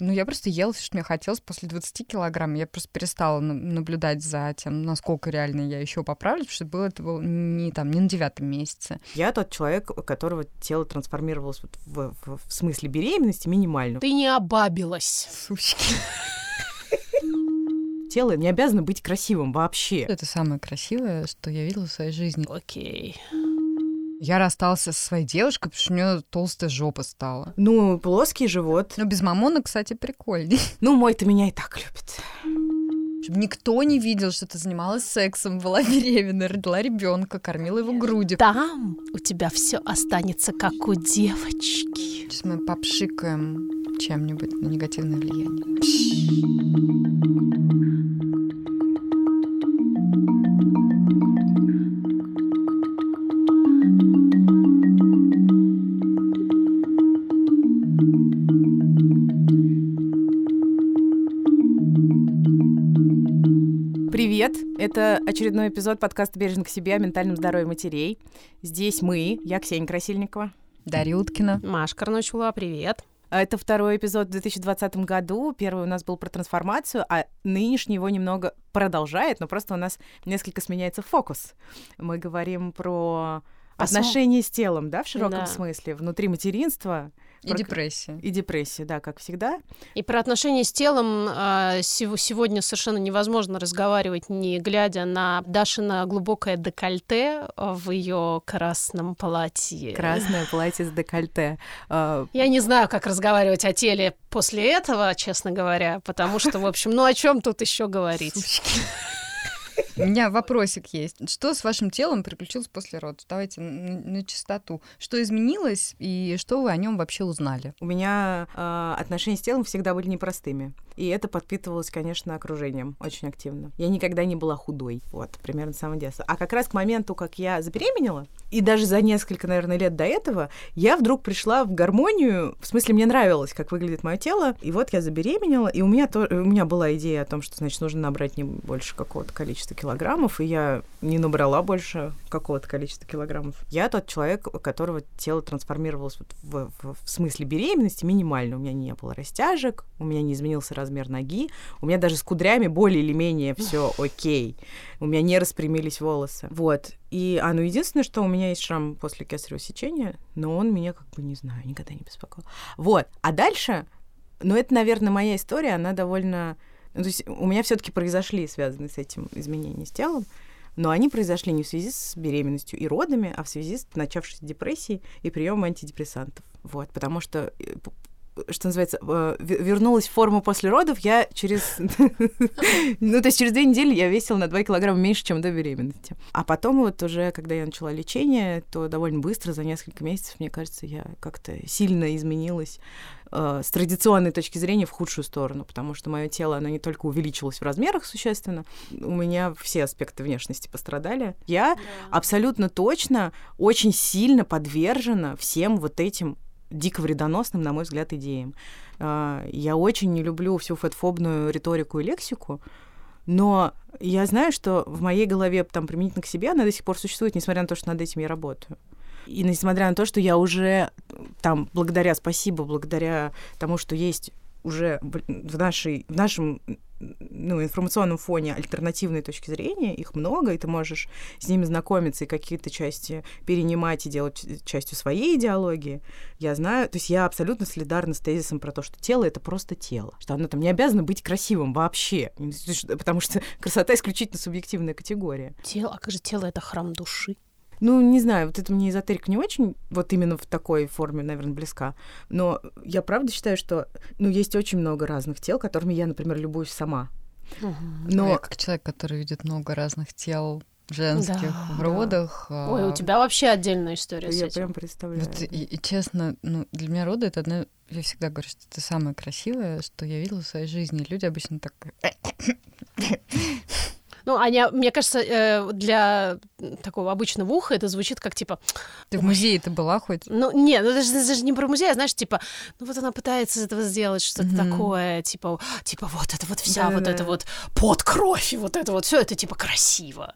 Ну, я просто ела все, что мне хотелось после 20 килограмм. Я просто перестала наблюдать за тем, насколько реально я еще поправлюсь, потому что было это было не там, не на девятом месяце. Я тот человек, у которого тело трансформировалось вот в, в, в смысле беременности минимально. Ты не обабилась. Сучки. Тело не обязано быть красивым вообще. Это самое красивое, что я видела в своей жизни. Окей. Я расстался со своей девушкой, потому что у нее толстая жопа стала. Ну, плоский живот. Но без мамона, кстати, прикольней. Ну, мой-то меня и так любит. Чтобы никто не видел, что ты занималась сексом, была беременна, родила ребенка, кормила его грудью. Там у тебя все останется как у девочки. Сейчас мы попшикаем чем-нибудь на негативное влияние. Это очередной эпизод подкаста «Бережно к себе» о ментальном здоровье матерей. Здесь мы, я Ксения Красильникова. Дарья Уткина. Маша Карночула, привет. А это второй эпизод в 2020 году. Первый у нас был про трансформацию, а нынешний его немного продолжает, но просто у нас несколько сменяется фокус. Мы говорим про отношения с телом, да, в широком Да. смысле, внутри материнства. И Про- депрессия. И депрессия, да, как всегда. И про отношения с телом а, сего- сегодня совершенно невозможно разговаривать, не глядя на Дашина глубокое декольте а, в ее красном платье. Красное платье с декольте. А, Я не знаю, как разговаривать о теле после этого, честно говоря, потому что, в общем, ну о чем тут еще говорить? У меня вопросик есть. Что с вашим телом приключилось после родов? Давайте на, чистоту. Что изменилось и что вы о нем вообще узнали? У меня а, отношения с телом всегда были непростыми. И это подпитывалось, конечно, окружением очень активно. Я никогда не была худой. Вот, примерно с самого детства. А как раз к моменту, как я забеременела, и даже за несколько, наверное, лет до этого, я вдруг пришла в гармонию. В смысле, мне нравилось, как выглядит мое тело. И вот я забеременела, и у меня, то, у меня была идея о том, что, значит, нужно набрать не больше какого-то количества килограммов, и я не набрала больше какого-то количества килограммов. Я тот человек, у которого тело трансформировалось вот в, в- в смысле беременности минимально. У меня не было растяжек, у меня не изменился размер ноги, у меня даже с кудрями более или менее все окей. У меня не распрямились волосы. Вот. И, а, ну, единственное, что у меня есть шрам после кесарево сечения, но он меня, как бы, не знаю, никогда не беспокоил. Вот. А дальше, ну, это, наверное, моя история, она довольно... Ну, то есть у меня все таки произошли связанные с этим изменения с телом, но они произошли не в связи с беременностью и родами, а в связи с начавшейся депрессией и приемом антидепрессантов. Вот, потому что э, что называется, ве- вернулась в форму после родов, я через... Ну, то есть через две недели я весила на 2 килограмма меньше, чем до беременности. А потом вот уже, когда я начала лечение, то довольно быстро, за несколько месяцев, мне кажется, я как-то сильно изменилась э, с традиционной точки зрения в худшую сторону, потому что мое тело, оно не только увеличилось в размерах существенно, у меня все аспекты внешности пострадали. Я абсолютно точно очень сильно подвержена всем вот этим дико вредоносным, на мой взгляд, идеям. А, Я очень не люблю всю фэтфобную риторику и лексику, но я знаю, что в моей голове там применительно к себе она до сих пор существует, несмотря на то, что над этим я работаю. И несмотря на то, что я уже там, благодаря, спасибо, благодаря тому, что есть уже в, нашей, в нашем ну, информационном фоне альтернативные точки зрения, их много, и ты можешь с ними знакомиться и какие-то части перенимать и делать ч- частью своей идеологии. Я знаю, то есть я абсолютно солидарна с тезисом про то, что тело — это просто тело, что оно там не обязано быть красивым вообще, потому что красота исключительно субъективная категория. Тело, а как же тело это храм души? Ну, не знаю, вот это мне эзотерика не очень, вот именно в такой форме, наверное, близка. Но я правда считаю, что, ну, есть очень много разных тел, которыми я, например, любуюсь сама. Но Но я как человек, который видит много разных тел женских Да, в да. родах. Ой, у тебя вообще отдельная история с я этим. прям представляю. Вот и, и честно, ну, для меня роды это одно... Я всегда говорю, что это самое красивое, что я видела в своей жизни. Люди обычно так... Ну, Аня, мне кажется, э, для такого обычного уха это звучит как типа, Ты в музее-то была хоть? ну, не, ну это же, это же не про музей, а знаешь, типа, ну вот она пытается из этого сделать что-то Мгм. такое, типа, типа вот это вот вся вот Да-да-да. это вот под кровь, и вот это вот все, это типа красиво.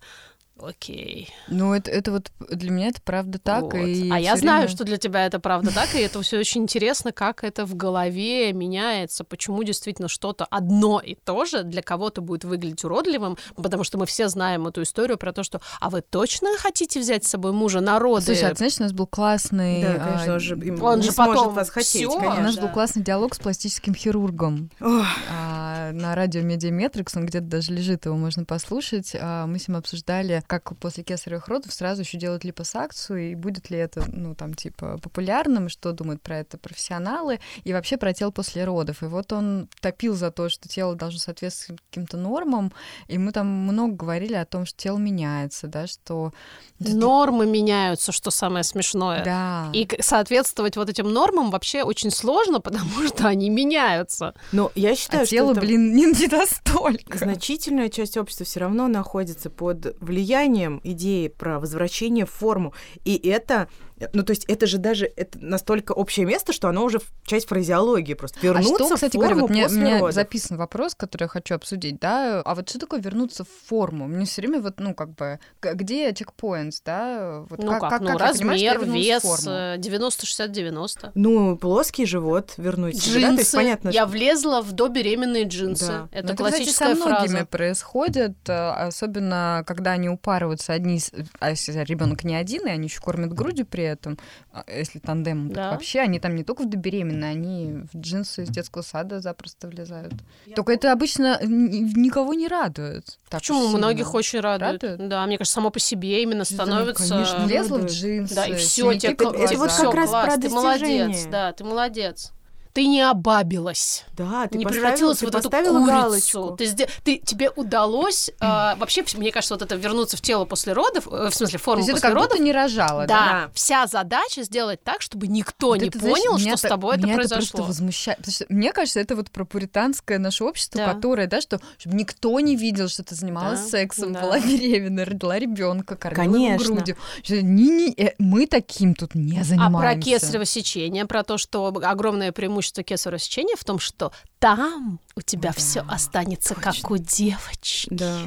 Окей. Ну, это, это вот для меня это правда так. Вот. И а я знаю, время- что для тебя это правда так, и это все очень интересно, как это в голове меняется, почему действительно что-то одно и то же для кого-то будет выглядеть уродливым, потому что мы все знаем эту историю про то, что «а вы точно хотите взять с собой мужа на роды?» Слушай, а ты знаешь, у нас был классный... Да, а, конечно, он же им он не же сможет потом вас хотеть, всё, У конечно. нас да. был классный диалог с пластическим хирургом а, на радио Mediametrics, он где-то даже лежит, его можно послушать. А, мы с ним обсуждали, как после кесаревых родов сразу еще делать липосакцию, и будет ли это, ну, там, типа, популярным, что думают про это профессионалы, и вообще про тело после родов. И вот он топил за то, что тело должно соответствовать каким-то нормам, и мы там много говорили о том, что тело меняется, да, что... Нормы меняются, что самое смешное. Да. И соответствовать вот этим нормам вообще очень сложно, потому что они меняются. Но я считаю, А что тело, это блин, не, не настолько. значительная часть общества все равно находится под влиянием идеи про возвращение в форму. И это, ну то есть это же даже это настолько общее место, что оно уже часть фразеологии просто. А Вернуться что, кстати в форму говоря, вот мне, после мне родов. записан вопрос, который я хочу обсудить, да, а вот что такое вернуться в форму? Мне все время вот, ну, как бы, где чекпоинтс, да? Вот ну как, ну я понимаю, что я размер, вес, форму? э, 90-60-90. Ну, плоский живот вернуть. себе, да, то есть Джинсы. понятно, Я что- влезла в добеременные джинсы. Да. Это Ну, классическая кстати, со многими фраза. происходит, э, особенно когда они упарываются одни, а если ребенок не один, и они еще кормят грудью при этом, а если тандем, Да. так вообще они там не только в добеременные, они в джинсы из детского сада запросто влезают. Только это обычно никого не радует. так Почему? сильно. Многих очень радует. Радует? Да, мне кажется, само по себе именно Да, становится... конечно, Влезла в джинсы. Да, и все, тебе это- вот как раз класс, про ты молодец, да, ты молодец. Ты не обабилась, Да, ты не превратилась ты в вот эту курицу. галочку. Ты, сде- ты- тебе удалось а, вообще, мне кажется, вот это вернуться в тело после родов, э, в смысле То форму есть это после как родов. не рожала, да? Да, вся задача сделать так, чтобы никто Вот не это, знаешь, понял, меня что с это- тобой это меня произошло. просто возмущает. Потому что мне кажется, это вот про пуританское наше общество, Да. которое, да, что чтобы никто не видел, что ты занималась Да, сексом, да. была беременна, родила ребенка, кормила Конечно. грудью. Что ни- ни- э, мы таким тут не А занимаемся. про кесарево сечение, про то, что огромное преимущество кесарево сечения в том, что там у тебя Да, все останется как точно. у девочки. Да.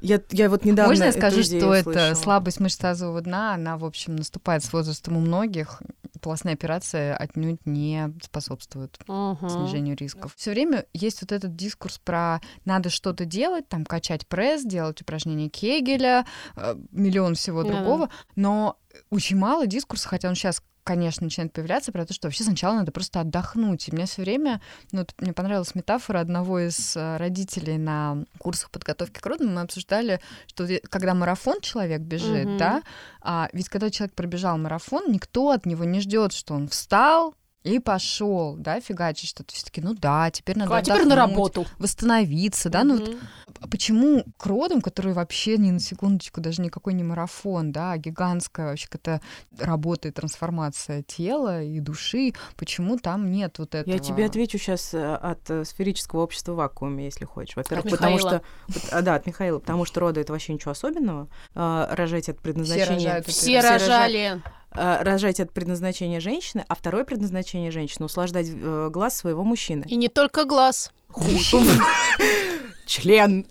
Я, я вот недавно Можно я эту скажу, идею что это слышала. слабость мышц тазового дна, она, в общем, наступает с возрастом у многих. Полостная операция отнюдь не способствует Мгм. снижению рисков. Все время есть вот этот дискурс про надо что-то делать, там качать пресс, делать упражнения Кегеля, э, миллион всего другого, но очень мало дискурса, хотя он сейчас конечно, начинает появляться про то, что вообще сначала надо просто отдохнуть. И мне все время, ну, вот мне понравилась метафора одного из э, родителей на курсах подготовки к родам. Мы обсуждали, что е- когда марафон человек бежит, Мгм. да, а ведь когда человек пробежал марафон, никто от него не ждет, что он встал, и пошел, да, фигачить что-то. Все таки ну да, теперь надо А теперь на работу. восстановиться, да, ну вот а почему к родам, которые вообще ни на секундочку, даже никакой не марафон, да, а гигантская вообще какая-то работа и трансформация тела и души, почему там нет вот этого? Я тебе отвечу сейчас от э, сферического общества в вакууме, если хочешь. Во-первых, От потому Михаила. что... а, да, от Михаила, потому что роды — это вообще ничего особенного. А, рожать от предназначения... рожают от Все рожа- рожали. а, рожать от предназначения женщины, а второе предназначение женщины — услаждать э, глаз своего мужчины. И не только глаз. Член.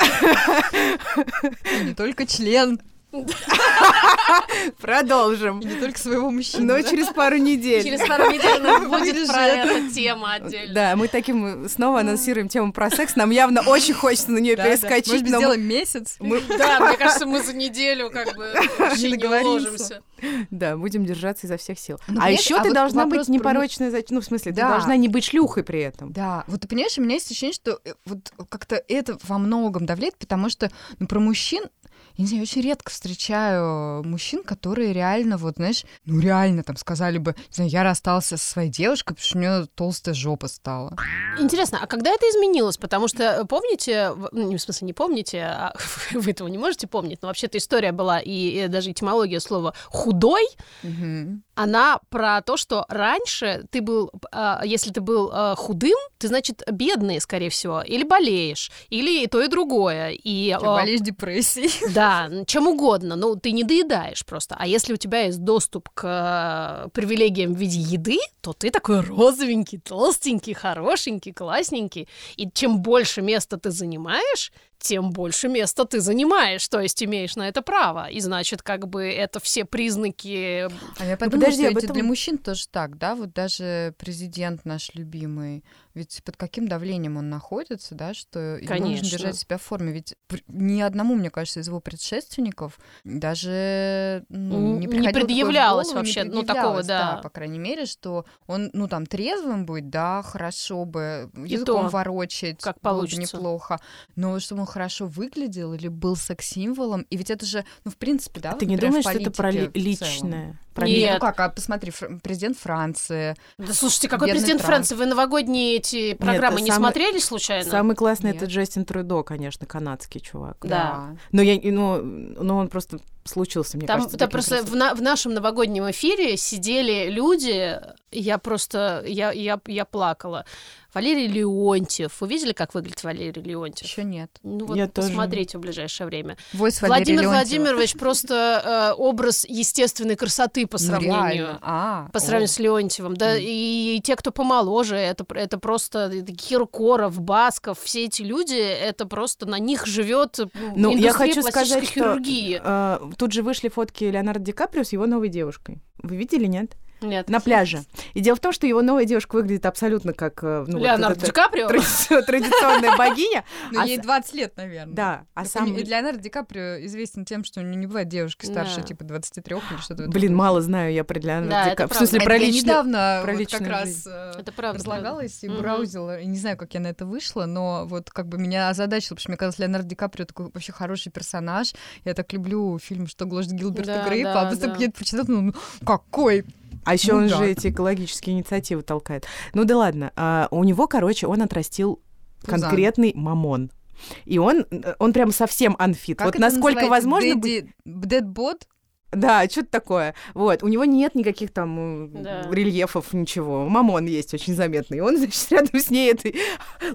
Не только член, Продолжим. и не только своего мужчины. Но да? через пару недель. Через пару недель у нас будет про эту тему отдельно. Да, мы таким снова анонсируем тему про секс. Нам явно очень хочется на нее Да, да. перескочить, Может но сделаем месяц? мы, Да, мне кажется, мы за неделю как бы вообще не договоримся. уложимся. да, будем держаться изо всех сил. Ну, а еще а ты вот должна быть про непорочной, зач- ну, в смысле, Да. ты должна не быть шлюхой при этом. Да, вот ты понимаешь, у меня есть ощущение, что э, вот как-то это во многом давлеет, потому что ну, про мужчин я не знаю, я очень редко встречаю мужчин, которые реально, вот, знаешь, ну реально там сказали бы, не знаю, я расстался со своей девушкой, потому что у нее толстая жопа стала. Интересно, а когда это изменилось? Потому что, э, помните, ну, в смысле не помните, а вы этого не можете помнить, но вообще-то история была, и, и даже этимология слова «худой», она про то, что раньше ты был, а, если ты был а, худым, ты, значит, бедный, скорее всего, или болеешь, или и то, и другое. И, Ты болеешь депрессией. да, Да, чем угодно. Ну, ты не доедаешь просто. А если у тебя есть доступ к э, привилегиям в виде еды, то ты такой розовенький, толстенький, хорошенький, классненький. И чем больше места ты занимаешь, тем больше места ты занимаешь, то есть имеешь на это право. И значит, как бы это все признаки... А я подумала, подожди, что этом... для мужчин тоже так, да? Вот даже президент наш любимый, ведь под каким давлением он находится, да, что Конечно. нужно держать себя в форме. Ведь ни одному, мне кажется, из его предшественников даже ну, не, не предъявлялось голову, вообще, не предъявлялось, ну, такого, да. да. По крайней мере, что он, ну, там, трезвым будет, да, хорошо бы, языком то, ворочать, как получится. неплохо, но чтобы он хорошо выглядел или был секс-символом, и ведь это же, ну, в принципе, да, Ты не думаешь, что это про личное? Про Нет. Ну как, а посмотри, фр- президент Франции. Да слушайте, какой президент Трамп. Франции? Вы новогодние эти программы Нет, не самый, смотрели случайно? Самый классный Нет. это Джастин Трудо, конечно, канадский чувак. Да. да. Но я, ну, но он просто случился, мне Там, кажется. Там просто в, на, в нашем новогоднем эфире сидели люди, я просто, я, я, я плакала. Валерий Леонтьев. Вы видели, как выглядит Валерий Леонтьев? Еще нет. Ну вот Я посмотрите тоже... в ближайшее время. Войс Владимир Леонтьева. Владимирович просто э, образ естественной красоты по ну, сравнению. Ну, а, по сравнению о. с Леонтьевым. Да, mm. и, и те, кто помоложе, это, это просто Киркоров, Басков, все эти люди, это просто на них живет ну, я хочу сказать, хирургии. Что, э, тут же вышли фотки Леонардо Ди Каприо с его новой девушкой. Вы видели, нет? Нет. На пляже. И дело в том, что его новая девушка выглядит абсолютно как... Э, ну, Леонардо вот Ди Каприо? Традиционная богиня. Ну, ей 20 лет, наверное. Да. А сам... И Леонардо Ди Каприо известен тем, что у него не бывает девушки старше, типа 23 или что-то. Блин, мало знаю я про Леонардо Ди Каприо. В смысле, про личную недавно как раз э, это правда разлагалась и браузила. И не знаю, как я на это вышла, но вот как бы меня озадачило, потому что мне казалось, Леонардо Ди Каприо такой вообще хороший персонаж. Я так люблю фильм «Что гложет Гилберта Грейпа», а просто я прочитала, ну какой а еще ну, он да. же эти экологические инициативы толкает. Ну да ладно. А, у него, короче, он отрастил Пузан. конкретный мамон. И он, он прям совсем анфит. Как вот насколько возможно... Дедбот? Да, что-то такое. Вот, у него нет никаких там да. рельефов, ничего. Мамон есть очень заметный. Он, значит, рядом с ней этой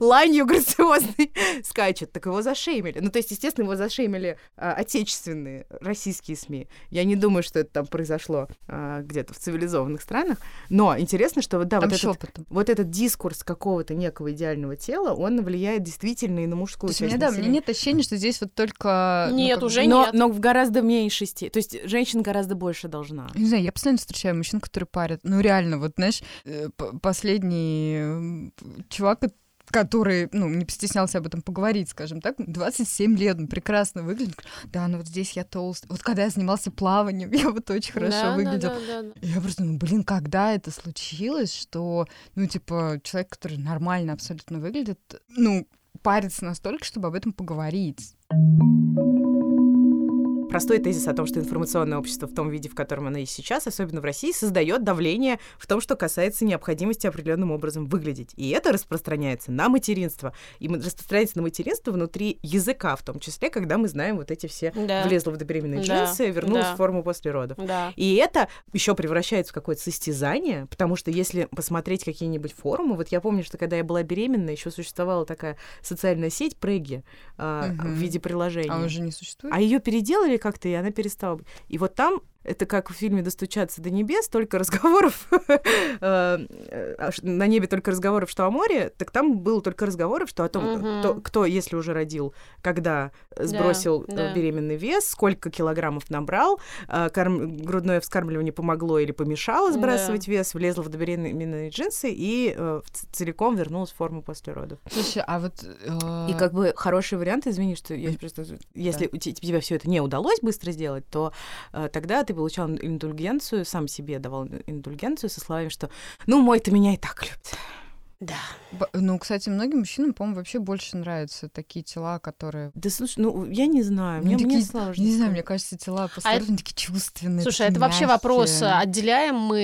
ланью грациозной скачет. Так его зашеймили. Ну, то есть, естественно, его зашеймили а, отечественные российские СМИ. Я не думаю, что это там произошло а, где-то в цивилизованных странах. Но интересно, что да, вот этот, вот этот дискурс какого-то некого идеального тела, он влияет действительно и на мужскую часть. Да, мне нет ощущения, что здесь вот только... Ну, нет, ну, уже но, нет. Но в гораздо меньшей степени. То есть, женщина женщин гораздо больше должна. Не знаю, я постоянно встречаю мужчин, которые парят. Ну, реально, вот, знаешь, э, последний чувак, который, ну, не постеснялся об этом поговорить, скажем так, 27 лет, он прекрасно выглядит. Да, ну вот здесь я толст. Вот когда я занимался плаванием, я вот очень хорошо да, выглядел. Да, да, да. Я просто, ну, блин, когда это случилось, что, ну, типа, человек, который нормально абсолютно выглядит, ну, парится настолько, чтобы об этом поговорить. Простой тезис о том, что информационное общество в том виде, в котором оно есть сейчас, особенно в России, создает давление в том, что касается необходимости определенным образом выглядеть. И это распространяется на материнство. И распространяется на материнство внутри языка, в том числе, когда мы знаем вот эти все да. влезла в беременные да. джинсы, вернулась да. в форму после родов. Да. И это еще превращается в какое-то состязание, потому что если посмотреть какие-нибудь форумы, вот я помню, что когда я была беременна, еще существовала такая социальная сеть Преги э, угу. в виде приложения. А уже не существует? А ее переделали как-то, и она перестала. И вот там это как в фильме «Достучаться до небес», только разговоров, э, э, на небе только разговоров, что о море, так там было только разговоров, что о том, кто, если уже родил, когда сбросил да. беременный вес, сколько килограммов набрал, э, грудное вскармливание помогло или помешало сбрасывать вес, влезла в беременные джинсы и целиком вернулась в форму после родов. Слушай, а вот... И как бы хороший вариант, извини, что я просто... Если да. тебе все это не удалось быстро сделать, то тогда ты получал индульгенцию, сам себе давал индульгенцию со словами, что «ну, мой-то меня и так любит». Да. Ну, кстати, многим мужчинам, по-моему, вообще больше нравятся такие тела, которые... Да слушай, ну, я не знаю, мне, такие, мне сложно. Не знаю, мне кажется, тела а это... такие чувственные. Слушай, такие это вообще вопрос, отделяем мы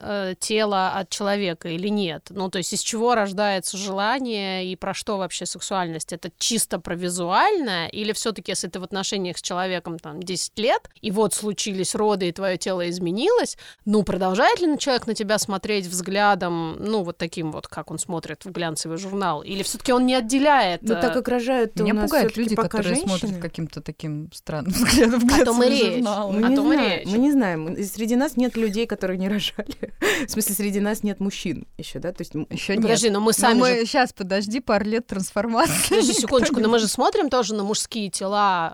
э, тело от человека или нет? Ну, то есть из чего рождается желание и про что вообще сексуальность? Это чисто про визуальное или все таки если ты в отношениях с человеком там 10 лет, и вот случились роды, и твое тело изменилось, ну, продолжает ли человек на тебя смотреть взглядом, ну, вот таким вот, как он он смотрит в глянцевый журнал? Или все-таки он не отделяет? Ну, так э, как рожают Меня у нас пугают люди, пока которые женщины. смотрят каким-то таким странным взглядом в О том и глянцевые речь. журналы. Мы О не, том знаем, речь. мы не знаем. Среди нас нет людей, которые не рожали. В смысле, среди нас нет мужчин еще, да? То есть Еще ну, нет. Подожди, но мы Но сами мы же... сейчас подожди пару лет трансформации. Подожди секундочку, но мы же смотрим тоже на мужские тела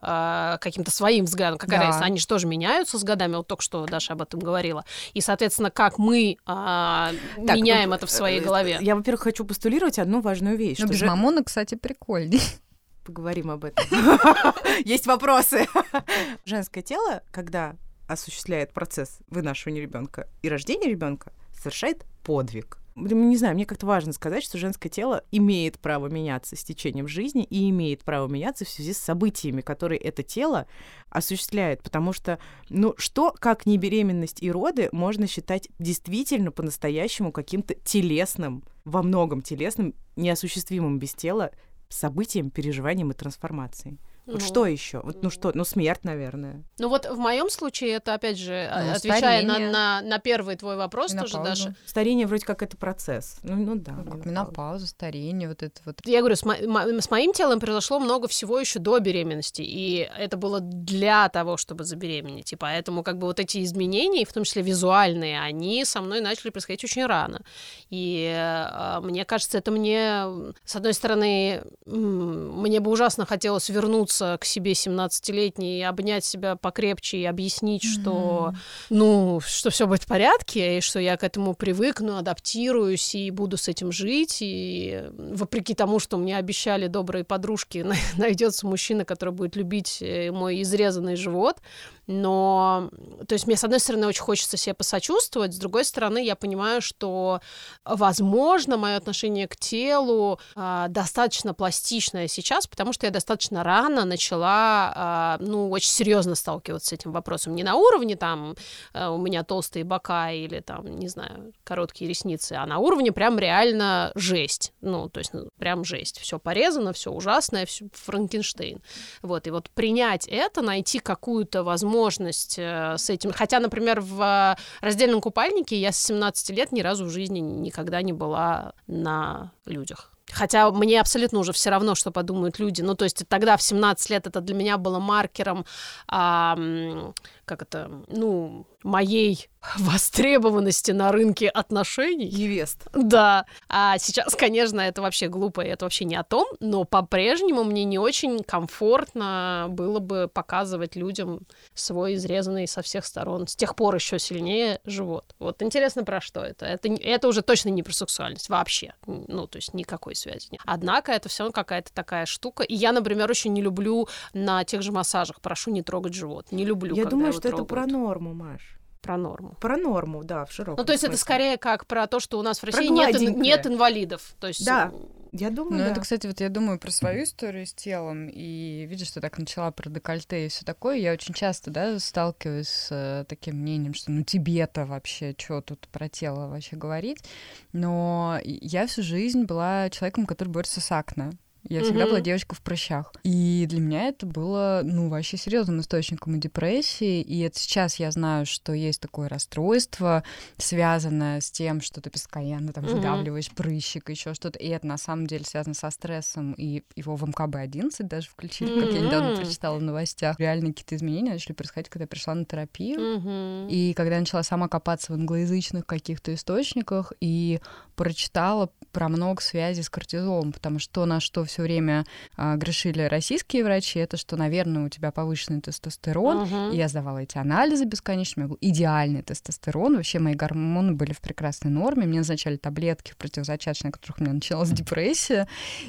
э, каким-то своим взглядом. Какая Да. разница? Они же тоже меняются с годами. Вот только что Даша об этом говорила. И, соответственно, как мы а, Так, меняем ну, это в своей э, голове. Я, во-первых, хочу постулировать одну важную вещь. Что без же- мамона, кстати, прикольней. Поговорим об этом. Есть вопросы. Женское тело, когда осуществляет процесс вынашивания ребенка и рождения ребенка, совершает подвиг. Блин, Не знаю, мне как-то важно сказать, что женское тело имеет право меняться с течением жизни и имеет право меняться в связи с событиями, которые это тело осуществляет. Потому что, ну, что, как не беременность и роды, можно считать действительно по-настоящему каким-то телесным, во многом телесным, неосуществимым без тела событием, переживанием и трансформацией. Вот Ну, что еще? Вот, ну что? Ну, смерть, наверное. Ну вот в моем случае это, опять же, а, Ну, отвечая на, старение. на, на первый твой вопрос тоже, Менопауза. Даша. Старение вроде как это процесс. Ну, ну да. Как менопауза. старение, вот это вот. Я говорю, с, мо- мо- с моим телом произошло много всего еще до беременности, и это было для того, чтобы забеременеть. И поэтому как бы вот эти изменения, в том числе визуальные, они со мной начали происходить очень рано. И э, мне кажется, это мне, с одной стороны, м, мне бы ужасно хотелось вернуться к себе 17-летней и обнять себя покрепче и объяснить, что, ну, что все будет в порядке, и что я к этому привыкну, адаптируюсь и буду с этим жить. И вопреки тому, что мне обещали добрые подружки, найдется мужчина, который будет любить э, мой изрезанный живот. Но, то есть мне, с одной стороны, очень хочется себе посочувствовать, с другой стороны, я понимаю, что, возможно, мое отношение к телу а, достаточно пластичное сейчас, потому что я достаточно рано начала, а, ну, очень серьезно сталкиваться с этим вопросом. Не на уровне там э, у меня толстые бока или там, не знаю, короткие ресницы, а на уровне прям реально жесть. Ну, то есть ну, прям жесть. Все порезано, все ужасное, все Франкенштейн. Вот, и вот принять это, найти какую-то возможность э, с этим. Хотя, например, в э, раздельном купальнике я с 17 лет ни разу в жизни никогда не была на людях. Хотя мне абсолютно уже все равно, что подумают люди. Ну, то есть тогда в 17 лет это для меня было маркером, а, как это, ну, моей востребованности на рынке отношений. Евест. Да. А сейчас, конечно, это вообще глупо, и это вообще не о том, но по-прежнему мне не очень комфортно было бы показывать людям свой изрезанный со всех сторон, с тех пор еще сильнее живот. Вот интересно, про что это? Это, это уже точно не про сексуальность вообще. Ну, то есть никакой связи нет. Однако это все равно какая-то такая штука. И я, например, очень не люблю на тех же массажах, прошу не трогать живот. Не люблю, Я думаю, что это про трогают. норму, Маш. Про норму. Про норму, да, в широком Ну, то есть это смысле. скорее как про то, что у нас в России нет, нет инвалидов. То есть Да. э, Я думаю, Ну, да. это, кстати, вот я думаю про свою историю с телом, и видишь, что так начала про декольте и все такое. Я очень часто, да, сталкиваюсь с э, таким мнением, что ну тебе-то вообще, что тут про тело вообще говорить. Но я всю жизнь была человеком, который борется с акне. Я всегда Мгм. была девочка в прыщах. И для меня это было, ну, вообще серьезным источником и депрессии. И это сейчас я знаю, что есть такое расстройство, связанное с тем, что ты постоянно там Мгм. выдавливаешь прыщик, еще что-то. И это на самом деле связано со стрессом. И его в МКБ-11 даже включили, как я недавно прочитала в новостях. Реально какие-то изменения начали происходить, когда я пришла на терапию. мгм. И когда я начала сама копаться в англоязычных каких-то источниках и прочитала про много связей с кортизолом, потому что то, на что все время а, грешили российские врачи, это что, наверное, у тебя повышенный тестостерон. Мгм. И я сдавала эти анализы бесконечно, у меня был идеальный тестостерон, вообще мои гормоны были в прекрасной норме, мне назначали таблетки противозачаточные, от которых у меня началась депрессия,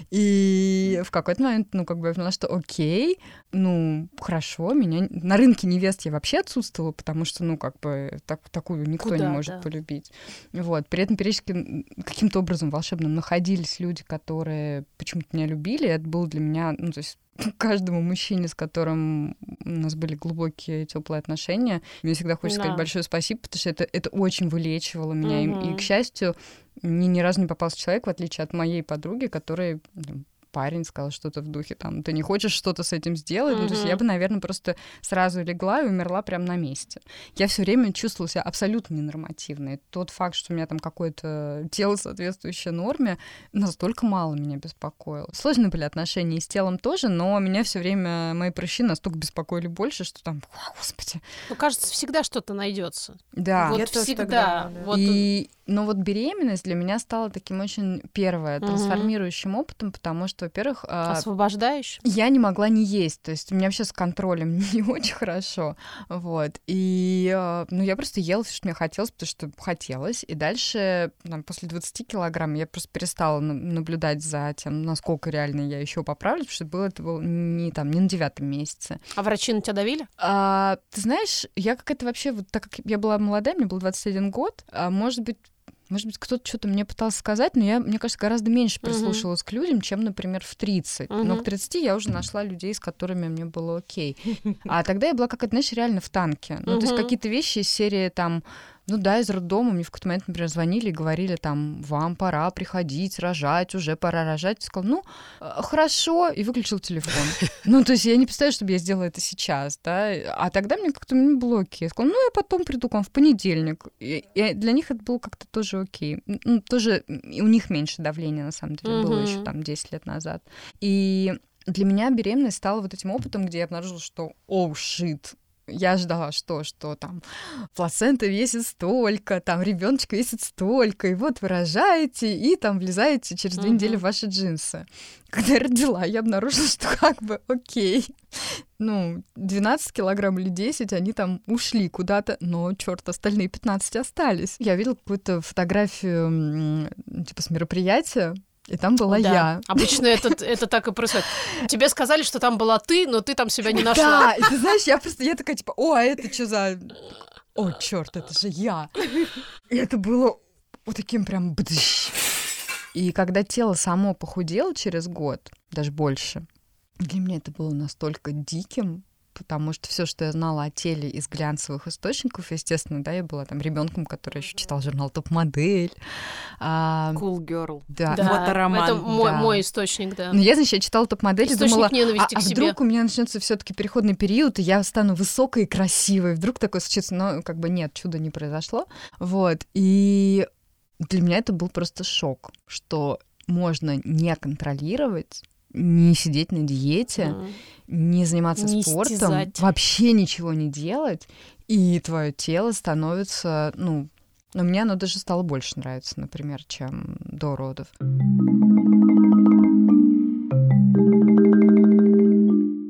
и в какой-то момент, ну, как бы я поняла, что окей, ну, хорошо, меня на рынке невест я вообще отсутствовала, потому что, ну, как бы так, такую никто Куда, не может да. полюбить. Вот. При этом периодически каким-то образом волшебным находились люди, которые почему-то меня любили. Это было для меня, ну, то есть каждому мужчине, с которым у нас были глубокие теплые отношения, мне всегда хочется Да. сказать большое спасибо, потому что это, это очень вылечивало меня. И- И, Мгм. к счастью, мне ни разу не попался человек, в отличие от моей подруги, который ну, парень сказал что-то в духе, там, ты не хочешь что-то с этим сделать? Ну, то есть я бы, наверное, просто сразу легла и умерла прямо на месте. Я все время чувствовала себя абсолютно ненормативной. Тот факт, что у меня там какое-то тело, соответствующее норме, настолько мало меня беспокоило. Сложные были отношения и с телом тоже, но меня все время мои прыщи настолько беспокоили больше, что там, господи. Ну, кажется, всегда что-то найдется. Да. Вот Я всегда. тогда, да. Вот И, но вот беременность для меня стала таким очень первое трансформирующим опытом, потому что, во-первых, а, освобождающий. я не могла не есть, то есть у меня вообще с контролем не очень хорошо, вот, и, а, ну, я просто ела все, что мне хотелось, потому что хотелось, и дальше, там, после 20 килограмм я просто перестала на- наблюдать за тем, насколько реально я еще поправлюсь, потому что было это было не там, не на девятом месяце. А врачи на тебя давили? А, ты знаешь, я какая-то вообще, вот так как я была молодая, мне был 21 год, а, может быть, может быть, кто-то что-то мне пытался сказать, но я, мне кажется, гораздо меньше прислушивалась к людям, чем, например, в 30. Но Мгм. к 30 я уже нашла людей, с которыми мне было окей. А тогда я была какая-то, знаешь, реально в танке. Ну, то есть какие-то вещи из серии там, ну да, из роддома мне в какой-то момент, например, звонили и говорили там, вам пора приходить, рожать, уже пора рожать. Я сказала, ну, э, хорошо, и выключил телефон. Ну, то есть я не представляю, чтобы я сделала это сейчас, да. А тогда мне как-то мне было окей. Я сказала, ну, я потом приду к вам в понедельник. И, и для них это было как-то тоже окей. Ну, тоже у них меньше давления, на самом деле, было еще там 10 лет назад. И для меня беременность стала вот этим опытом, где я обнаружила, что, оу, шит, я ждала, что, что там плацента весит столько, там ребеночек весит столько, и вот вы рожаете, и там влезаете через две Мгм. недели в ваши джинсы. Когда я родила, я обнаружила, что как бы окей. Ну, 12 килограмм или 10, они там ушли куда-то, но, черт, остальные 15 остались. Я видела какую-то фотографию, типа, с мероприятия, и там была Да. я. Обычно это, это так и происходит. Тебе сказали, что там была ты, но ты там себя не нашла. Да, и ты знаешь, я просто, я такая, типа, о, а это что за... О, черт, это же я. И это было вот таким прям... бдыщ. И когда тело само похудело через год, даже больше, для меня это было настолько диким, потому что все, что я знала о теле из глянцевых источников, естественно, да, я была там ребенком, который еще читал журнал Топ-модель. А, Cool girl. да. Да, Фотороман, Это мой, да. мой источник, да. Но я, значит, я читала топ-модель и думала, а, а себе. вдруг у меня начнется все-таки переходный период, и я стану высокой и красивой. Вдруг такое случится, но как бы нет, чуда не произошло. Вот. И для меня это был просто шок, что можно не контролировать, не сидеть на диете, М. не заниматься Не спортом, истязать. вообще ничего не делать, и твое тело становится, ну, но мне оно даже стало больше нравиться, например, чем до родов.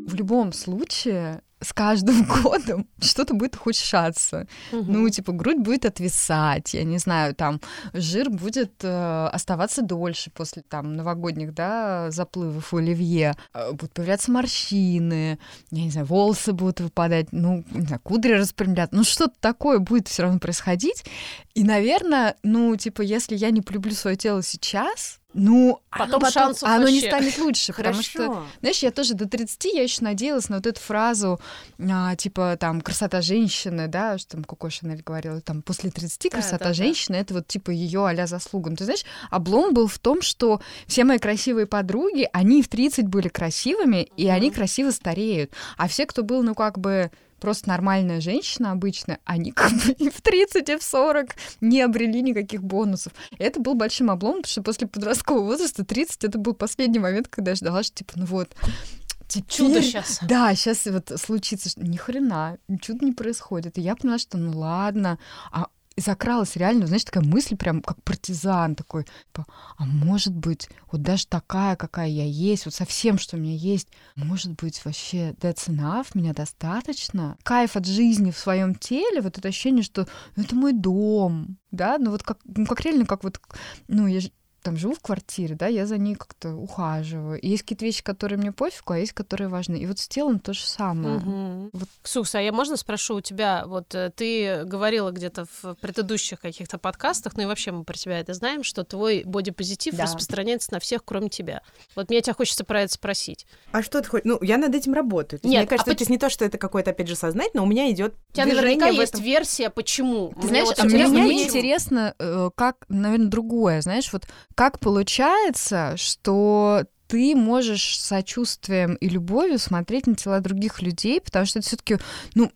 В любом случае, с каждым годом что-то будет ухудшаться. Мгм. Ну, типа, грудь будет отвисать, я не знаю, там, жир будет э, оставаться дольше после, там, новогодних, да, заплывов в оливье. Э, будут появляться морщины, я не знаю, волосы будут выпадать, ну, не знаю, кудри распрямляться. Ну, что-то такое будет все равно происходить. И, наверное, ну, типа, если я не полюблю свое тело сейчас, ну, Потом оно шансов оно не станет лучше, потому что знаешь, я тоже до 30 я еще надеялась на вот эту фразу, а, типа, там, красота женщины, да, что там Коко Шанель говорила, там, после 30 Да, красота да, да. женщины, это вот, типа, ее а заслуга. Ну, ты знаешь, облом был в том, что все мои красивые подруги, они в 30 были красивыми, и они красиво стареют. А все, кто был, ну, как бы, просто нормальная женщина обычная, они как бы и в 30, и в 40 не обрели никаких бонусов. И это был большим обломом, потому что после подросткового возраста 30 это был последний момент, когда я ждала, что типа, ну вот, теперь... Чудо сейчас. Да, сейчас вот случится, что ни хрена, чудо не происходит. И я поняла, что ну ладно, а и закралась реально, знаешь, такая мысль прям как партизан такой, типа, а может быть, вот даже такая, какая я есть, вот совсем, что у меня есть, может быть, вообще that's enough, меня достаточно. Кайф от жизни в своем теле, вот это ощущение, что ну, это мой дом, да, ну вот как, ну как реально, как вот, ну я там живу в квартире, да, я за ней как-то ухаживаю. И есть какие-то вещи, которые мне пофигу, а есть, которые важны. И вот с телом то же самое. Мгм. Вот. Ксукс, а я можно спрошу у тебя, вот э, ты говорила где-то в предыдущих каких-то подкастах, ну и вообще мы про тебя это знаем, что твой бодипозитив Да. распространяется на всех, кроме тебя. Вот мне тебя хочется про это спросить. А что ты хочешь? Ну, я над этим работаю. Нет, мне кажется, а это не то, что это какое-то, опять же, сознательно, у меня идет У тебя наверняка в есть этом. версия, почему. Ты знаешь, вот а мне, интересно, мне почему. интересно, э, как, наверное, другое, знаешь, вот как получается, что ты можешь сочувствием и любовью смотреть на тела других людей, потому что это все-таки, ну,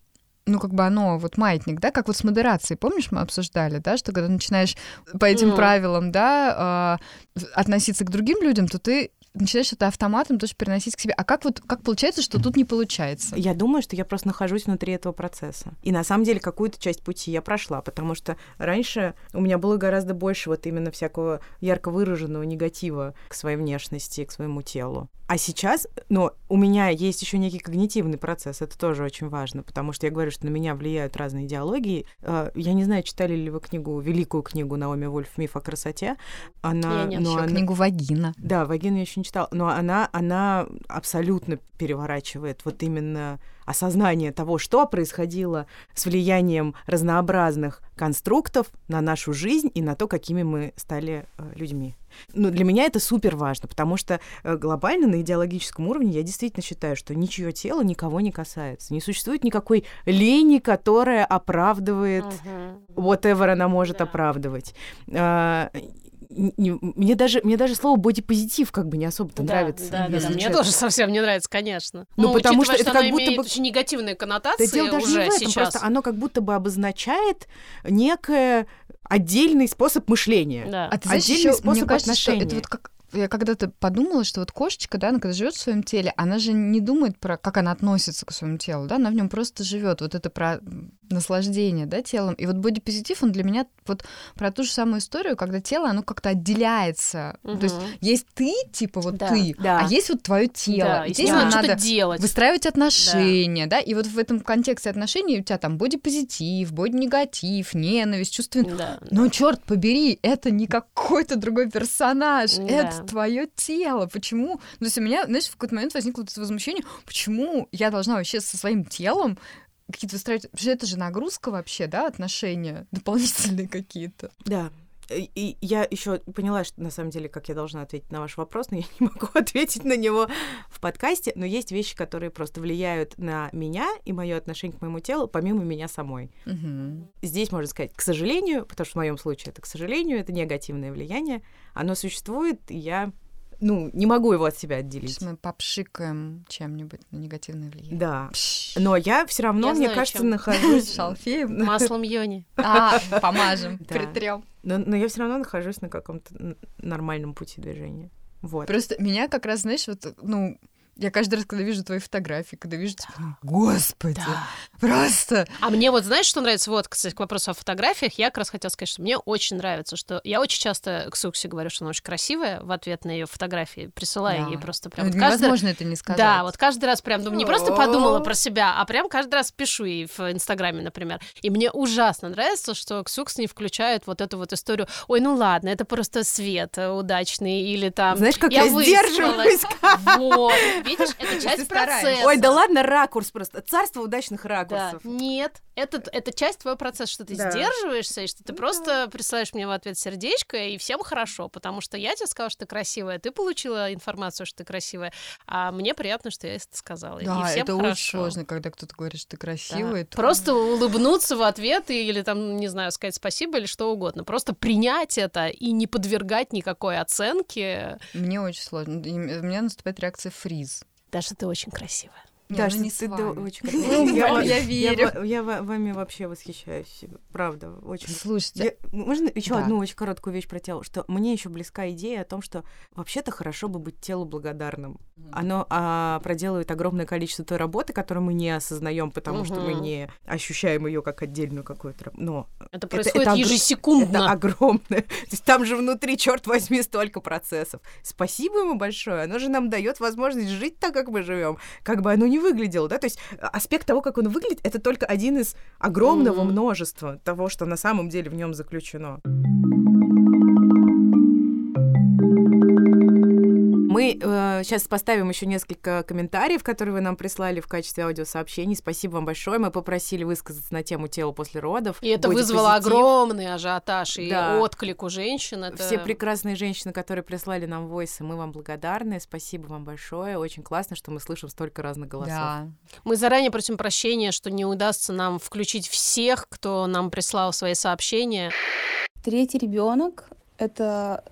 ну, как бы оно, вот маятник, да, как вот с модерацией, помнишь, мы обсуждали, да, что когда начинаешь по этим mm. правилам, да, э, относиться к другим людям, то ты начинаешь это автоматом тоже переносить к себе. А как вот как получается, что тут не получается? Я думаю, что я просто нахожусь внутри этого процесса. И на самом деле какую-то часть пути я прошла, потому что раньше у меня было гораздо больше вот именно всякого ярко выраженного негатива к своей внешности, к своему телу. А сейчас, но у меня есть еще некий когнитивный процесс, это тоже очень важно, потому что я говорю, что на меня влияют разные идеологии. А, я не знаю, читали ли вы книгу, великую книгу Наоми Вольф «Миф о красоте». Она, я нет, но она... книгу «Вагина». Да, «Вагина» я еще не читала, но она, она абсолютно переворачивает вот именно осознание того, что происходило с влиянием разнообразных конструктов на нашу жизнь и на то, какими мы стали э, людьми. Ну, для меня это супер важно, потому что э, глобально на идеологическом уровне я действительно считаю, что ничье тело никого не касается. Не существует никакой лени, которая оправдывает uh-huh. whatever она может да. оправдывать. Не, мне даже мне даже слово бодипозитив как бы не особо-то да, нравится. Да, да, да. Мне тоже совсем не нравится, конечно. Ну, ну потому что это как будто бы очень негативные коннотации да, дело даже уже не в этом, сейчас. Просто оно как будто бы обозначает некое отдельный способ мышления. Да. А ты знаешь, отдельный еще, способ мне кажется, отношения. Что это вот как я когда-то подумала, что вот кошечка, да, она когда живет в своем теле, она же не думает про, как она относится к своему телу, да, она в нем просто живет. Вот это про наслаждение, да, телом. И вот бодипозитив, он для меня вот про ту же самую историю, когда тело, оно как-то отделяется. Угу. То есть есть ты, типа вот да, ты, да. а есть вот твое тело. Да, и здесь надо, надо делать. выстраивать отношения, да. да, и вот в этом контексте отношений у тебя там бодипозитив, боди-негатив, ненависть, чувство... Да, Но, да. черт побери, это не какой-то другой персонаж, да. это твое тело. Почему? То есть у меня, знаешь, в какой-то момент возникло это возмущение, почему я должна вообще со своим телом какие-то выстраивать... Это же нагрузка вообще, да, отношения дополнительные какие-то. Да, и я еще поняла, что на самом деле, как я должна ответить на ваш вопрос, но я не могу ответить на него в подкасте. Но есть вещи, которые просто влияют на меня и мое отношение к моему телу, помимо меня самой. Угу. Здесь можно сказать, к сожалению, потому что в моем случае это, к сожалению, это негативное влияние. Оно существует, и я ну, не могу его от себя отделить. Сейчас мы попшикаем чем-нибудь на негативное влияние. Да. Но я все равно, я мне знаю, кажется, чем. нахожусь... Шалфеем. Маслом йони. А, помажем, притрем. Но, но я все равно нахожусь на каком-то нормальном пути движения. Вот. Просто меня как раз, знаешь, вот, ну, я каждый раз, когда вижу твои фотографии, когда вижу тебя, ну, господи, да. просто. А мне вот, знаешь, что нравится? Вот, кстати, к вопросу о фотографиях, я как раз хотела сказать, что мне очень нравится, что я очень часто к Суксе говорю, что она очень красивая в ответ на ее фотографии, присылаю да. ей просто прям. Ну, вот невозможно каждый... это не сказать. Да, вот каждый раз прям, думаю, не просто подумала про себя, а прям каждый раз пишу ей в Инстаграме, например. И мне ужасно нравится, что Ксукс не включает вот эту вот историю, ой, ну ладно, это просто свет удачный, или там... Знаешь, как я, я сдерживаюсь. Вот, видишь, это часть процесса. Ой, да ладно, ракурс просто. Царство удачных ракурсов. Да. Нет, это, это часть твоего процесса, что ты да. сдерживаешься, и что ты просто присылаешь мне в ответ сердечко, и всем хорошо, потому что я тебе сказала, что ты красивая, ты получила информацию, что ты красивая, а мне приятно, что я это сказала. Да, и всем это хорошо. очень сложно, когда кто-то говорит, что ты красивая. Да. То... Просто улыбнуться в ответ или там, не знаю, сказать спасибо или что угодно. Просто принять это и не подвергать никакой оценке. Мне очень сложно. У меня наступает реакция фриз. Даша, ты очень красивая. Да, что не ты очень красивая. Я верю. Я вами вообще восхищаюсь. Правда, очень. Слушайте. Можно еще одну очень короткую вещь про тело? Что мне еще близка идея о том, что вообще-то хорошо бы быть телу благодарным. Оно а, проделывает огромное количество той работы, которую мы не осознаем, потому что мы не ощущаем ее как отдельную какую-то. Но это происходит ежесекундно. Это огромное. То есть там же внутри, черт возьми, столько процессов. Спасибо ему большое. Оно же нам дает возможность жить так, как мы живем. Как бы оно не выглядел, да, то есть э, аспект того, как он выглядит, это только один из огромного mm-hmm. множества того, что на самом деле в нем заключено. Мы э, сейчас поставим еще несколько комментариев, которые вы нам прислали в качестве аудиосообщений. Спасибо вам большое. Мы попросили высказаться на тему тела после родов. И это вызвало позитив. огромный ажиотаж и да. отклик у женщин. Это... Все прекрасные женщины, которые прислали нам войсы, мы вам благодарны. Спасибо вам большое. Очень классно, что мы слышим столько разных голосов. Да. Мы заранее просим прощения, что не удастся нам включить всех, кто нам прислал свои сообщения. Третий ребенок это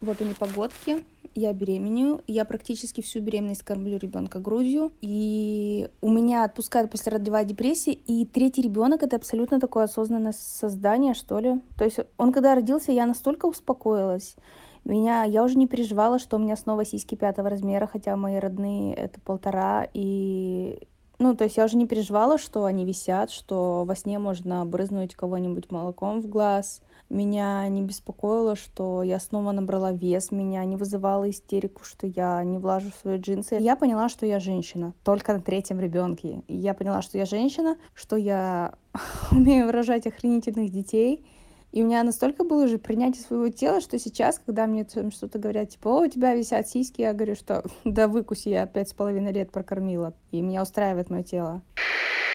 вот они погодки я беременею, я практически всю беременность кормлю ребенка грудью, и у меня отпускает послеродовая депрессия, и третий ребенок это абсолютно такое осознанное создание, что ли. То есть он когда родился, я настолько успокоилась, меня, я уже не переживала, что у меня снова сиськи пятого размера, хотя мои родные это полтора, и ну, то есть я уже не переживала, что они висят, что во сне можно брызнуть кого-нибудь молоком в глаз. Меня не беспокоило, что я снова набрала вес, меня не вызывало истерику, что я не влажу в свои джинсы. Я поняла, что я женщина только на третьем ребенке. Я поняла, что я женщина, что я умею выражать охренительных детей, и у меня настолько было уже принятие своего тела, что сейчас, когда мне что-то говорят, типа, о, у тебя висят сиськи, я говорю, что да выкуси, я пять с половиной лет прокормила, и меня устраивает мое тело.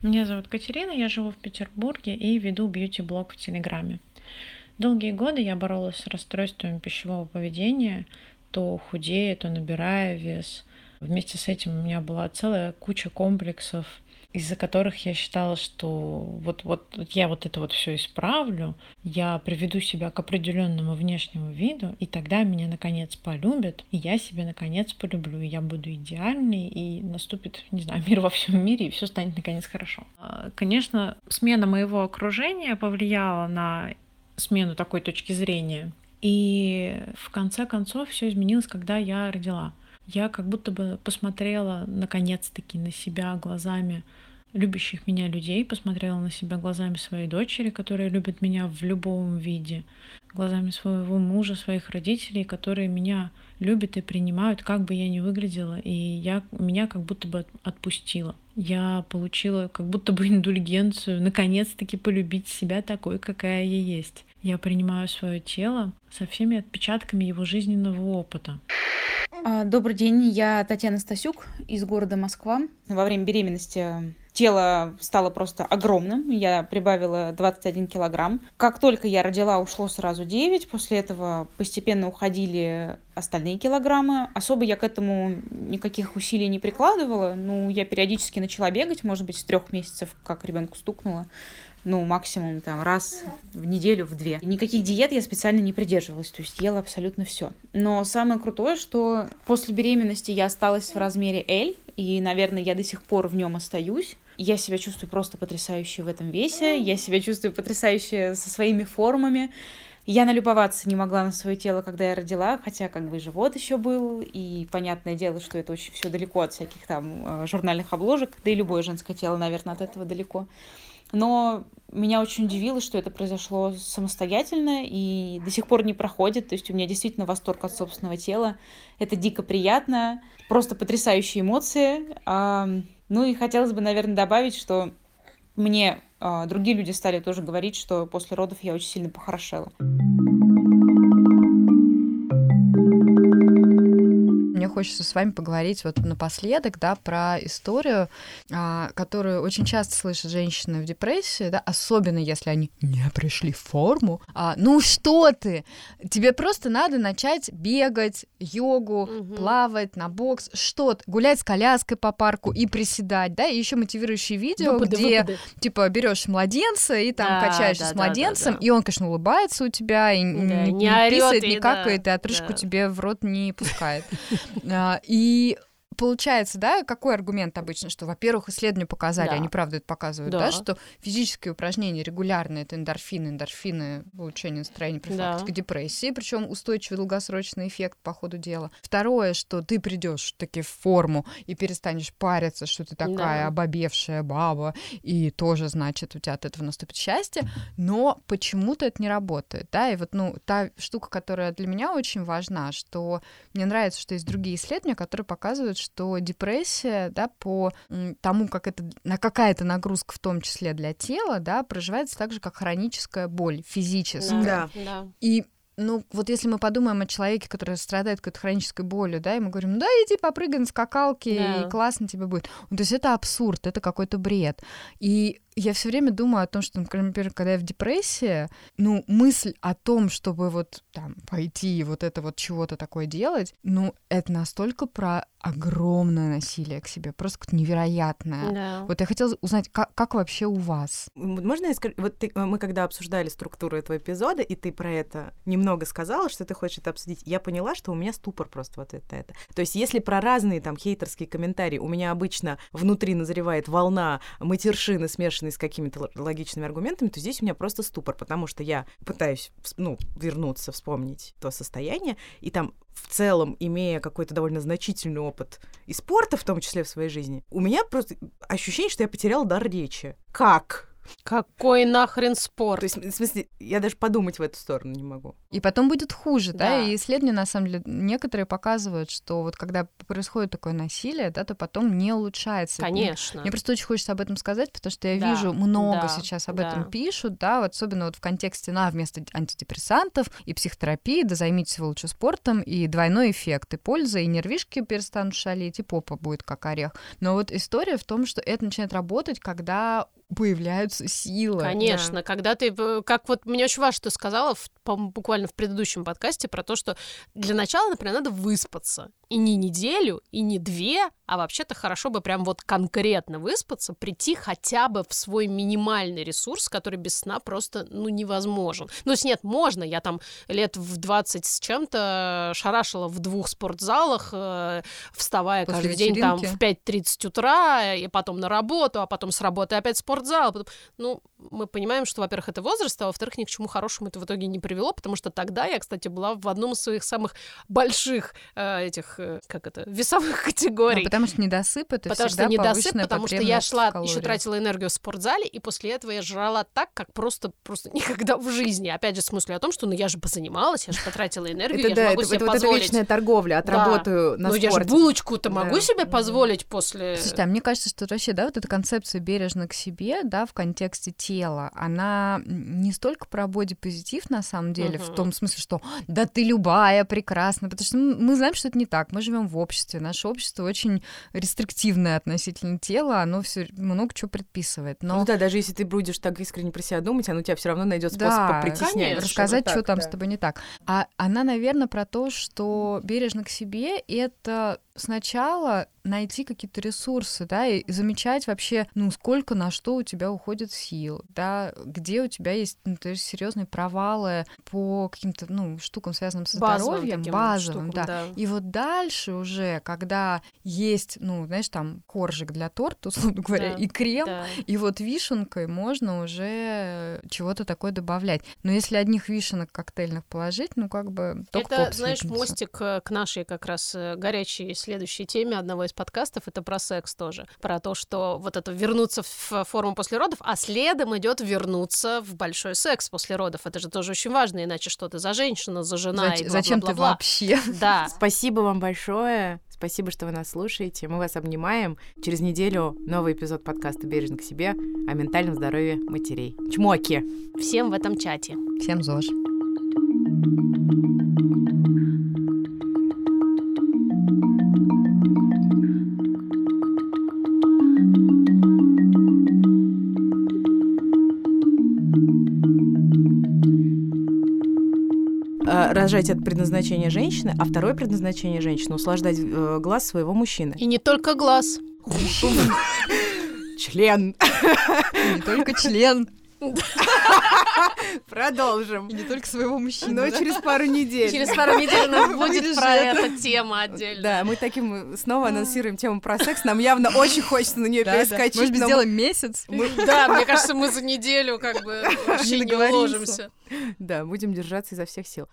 Меня зовут Катерина, я живу в Петербурге и веду бьюти-блог в Телеграме. Долгие годы я боролась с расстройствами пищевого поведения, то худея, то набирая вес. Вместе с этим у меня была целая куча комплексов, из-за которых я считала, что вот, вот я вот это вот все исправлю, я приведу себя к определенному внешнему виду, и тогда меня наконец полюбят, и я себя наконец полюблю, и я буду идеальной, и наступит, не знаю, мир во всем мире, и все станет наконец хорошо. А, конечно, смена моего окружения повлияла на смену такой точки зрения. И в конце концов все изменилось, когда я родила. Я как будто бы посмотрела наконец-таки на себя глазами любящих меня людей, посмотрела на себя глазами своей дочери, которая любит меня в любом виде, глазами своего мужа, своих родителей, которые меня любят и принимают, как бы я ни выглядела, и я, меня как будто бы отпустила. Я получила как будто бы индульгенцию, наконец-таки полюбить себя такой, какая я есть. Я принимаю свое тело со всеми отпечатками его жизненного опыта. А, добрый день, я Татьяна Стасюк из города Москва. Во время беременности тело стало просто огромным, я прибавила 21 килограмм. Как только я родила, ушло сразу 9, после этого постепенно уходили остальные килограммы. Особо я к этому никаких усилий не прикладывала, ну, я периодически начала бегать, может быть, с трех месяцев, как ребенку стукнуло ну, максимум там раз в неделю, в две. Никаких диет я специально не придерживалась, то есть ела абсолютно все. Но самое крутое, что после беременности я осталась в размере L, и, наверное, я до сих пор в нем остаюсь. Я себя чувствую просто потрясающе в этом весе, я себя чувствую потрясающе со своими формами. Я налюбоваться не могла на свое тело, когда я родила, хотя как бы живот еще был, и понятное дело, что это очень все далеко от всяких там э, журнальных обложек, да и любое женское тело, наверное, от этого далеко. Но меня очень удивило, что это произошло самостоятельно и до сих пор не проходит. То есть у меня действительно восторг от собственного тела. Это дико приятно, просто потрясающие эмоции. Ну и хотелось бы, наверное, добавить, что мне а, другие люди стали тоже говорить, что после родов я очень сильно похорошела. Хочется с вами поговорить вот напоследок, да, про историю, а, которую очень часто слышат женщины в депрессии, да, особенно если они не пришли в форму. А, ну что ты? Тебе просто надо начать бегать, йогу, угу. плавать, на бокс, что-то, гулять с коляской по парку и приседать, да, и еще мотивирующие видео, выпады, где выпады. типа берешь младенца и там да, качаешься да, с младенцем, да, да, да. и он, конечно, улыбается у тебя и да, не, не писает, не какает, и отрыжку да. тебе в рот не пускает. А, и получается, да, какой аргумент обычно, что, во-первых, исследования показали, да. они правда это показывают, да. да, что физические упражнения регулярные это эндорфины, эндорфины, улучшение настроения, профилактика да. депрессии, причем устойчивый долгосрочный эффект по ходу дела. Второе, что ты придешь таки в форму и перестанешь париться, что ты такая да. обобевшая баба, и тоже, значит, у тебя от этого наступит счастье, но почему-то это не работает, да, и вот, ну, та штука, которая для меня очень важна, что мне нравится, что есть другие исследования, которые показывают, что депрессия, да, по тому, как это, на какая-то нагрузка в том числе для тела, да, проживается так же, как хроническая боль физическая. Да. да. И ну, вот если мы подумаем о человеке, который страдает какой-то хронической болью, да, и мы говорим, ну да, иди попрыгай на скакалке, да. и классно тебе будет. Ну, то есть это абсурд, это какой-то бред. И я все время думаю о том, что, например, когда я в депрессии, ну, мысль о том, чтобы вот там пойти и вот это вот чего-то такое делать, ну, это настолько про огромное насилие к себе, просто как невероятное. Да. Вот я хотела узнать, как, как вообще у вас? Можно я скажу? Вот ты, мы когда обсуждали структуру этого эпизода, и ты про это немного сказала, что ты хочешь это обсудить, я поняла, что у меня ступор просто вот это. это. То есть если про разные там хейтерские комментарии у меня обычно внутри назревает волна матершины, смешанной с какими-то логичными аргументами, то здесь у меня просто ступор, потому что я пытаюсь, ну, вернуться, вспомнить то состояние, и там в целом, имея какой-то довольно значительный опыт и спорта, в том числе в своей жизни, у меня просто ощущение, что я потеряла дар речи. Как? Какой нахрен спорт? То есть, в смысле, я даже подумать в эту сторону не могу. И потом будет хуже, да, Да. и исследования, на самом деле, некоторые показывают, что вот когда происходит такое насилие, да, то потом не улучшается. Конечно. Мне просто очень хочется об этом сказать, потому что я Да, вижу, много да, сейчас об да. этом пишут, да, вот особенно вот в контексте, на, вместо антидепрессантов и психотерапии, да займитесь вы лучше спортом, и двойной эффект, и польза, и нервишки перестанут шалить, и попа будет как орех. Но вот история в том, что это начинает работать, когда появляются силы. Конечно, когда ты, как вот мне очень важно, что ты сказала, в- буквально в предыдущем подкасте про то, что для начала, например, надо выспаться. И не неделю, и не две, а вообще-то хорошо бы прям вот конкретно выспаться, прийти хотя бы в свой минимальный ресурс, который без сна просто, ну, невозможен. Ну, есть нет, можно, я там лет в 20 с чем-то шарашила в двух спортзалах, э, вставая После каждый день там вечеринки? в 5.30 утра, и потом на работу, а потом с работы опять в спортзал. Ну, мы понимаем, что, во-первых, это возраст, а во-вторых, ни к чему хорошему это в итоге не привело, потому что тогда я, кстати, была в одном из своих самых больших э, этих, э, как это, весовых Ну, категорий. потому что недосып это Потому что недосып, потому что я шла, еще тратила энергию в спортзале, и после этого я жрала так, как просто, просто никогда в жизни. Опять же, с мыслью о том, что ну я же позанималась, я же потратила энергию, Это я да, это, могу себе это вот позволить. вечная торговля, отработаю на ну я же булочку-то могу Да. себе позволить после... Слушайте, а мне кажется, что вообще, да, вот эта концепция бережно к себе, да, в контексте тела, она не столько про бодипозитив на самом деле, в Мгм. том смысле, что да ты любая, прекрасна, потому что мы знаем, что это не так. Мы живем в обществе, наше общество очень рестриктивное относительно тела, оно все много чего предписывает. Но Ну да, даже если ты будешь так искренне про себя думать, оно тебя все равно найдет способ Да, попритеснять. рассказать, Вот что так, там да. с тобой не так. А она, наверное, про то, что бережно к себе это сначала найти какие-то ресурсы, да, и замечать вообще, ну, сколько на что у тебя уходит сил, да, где у тебя есть, ну, то есть серьезные провалы по каким-то, ну, штукам, связанным с Базовым здоровьем, базовым, штукам, да. И вот дальше уже, когда есть, ну, знаешь, там коржик для торта, условно говоря, Да, и крем, Да. и вот вишенкой можно уже чего-то такое добавлять. Но если одних вишенок коктейльных положить, ну как бы только Это, знаешь, мостик э, к нашей как раз э, горячей следующей теме одного из подкастов. Это про секс тоже. Про то, что вот это вернуться в форму после родов, а следом идет вернуться в большой секс после родов. Это же тоже очень важно, иначе что ты за женщина, за жена Зач- и Зачем ты бла-бла-бла-бла. вообще? Да. Спасибо вам большое. Спасибо, что вы нас слушаете. Мы вас обнимаем. Через неделю новый эпизод подкаста «Бережно к себе» о ментальном здоровье матерей. Чмоки! Всем в этом чате. Всем ЗОЖ. Э, Рожать — это предназначение женщины, а второе предназначение женщины — услаждать э, глаз своего мужчины. И не только глаз. Член! Не только член, Продолжим. и не только своего мужчины. Но да? через пару недель. Через пару недель у нас будет про это тема отдельно. Да, мы таким снова анонсируем тему про секс. Нам явно очень хочется на нее Да, да. перескочить. Может быть, но мы- сделаем месяц? Мы- да, мне кажется, мы за неделю как бы вообще не договоримся. уложимся. Да, будем держаться изо всех сил.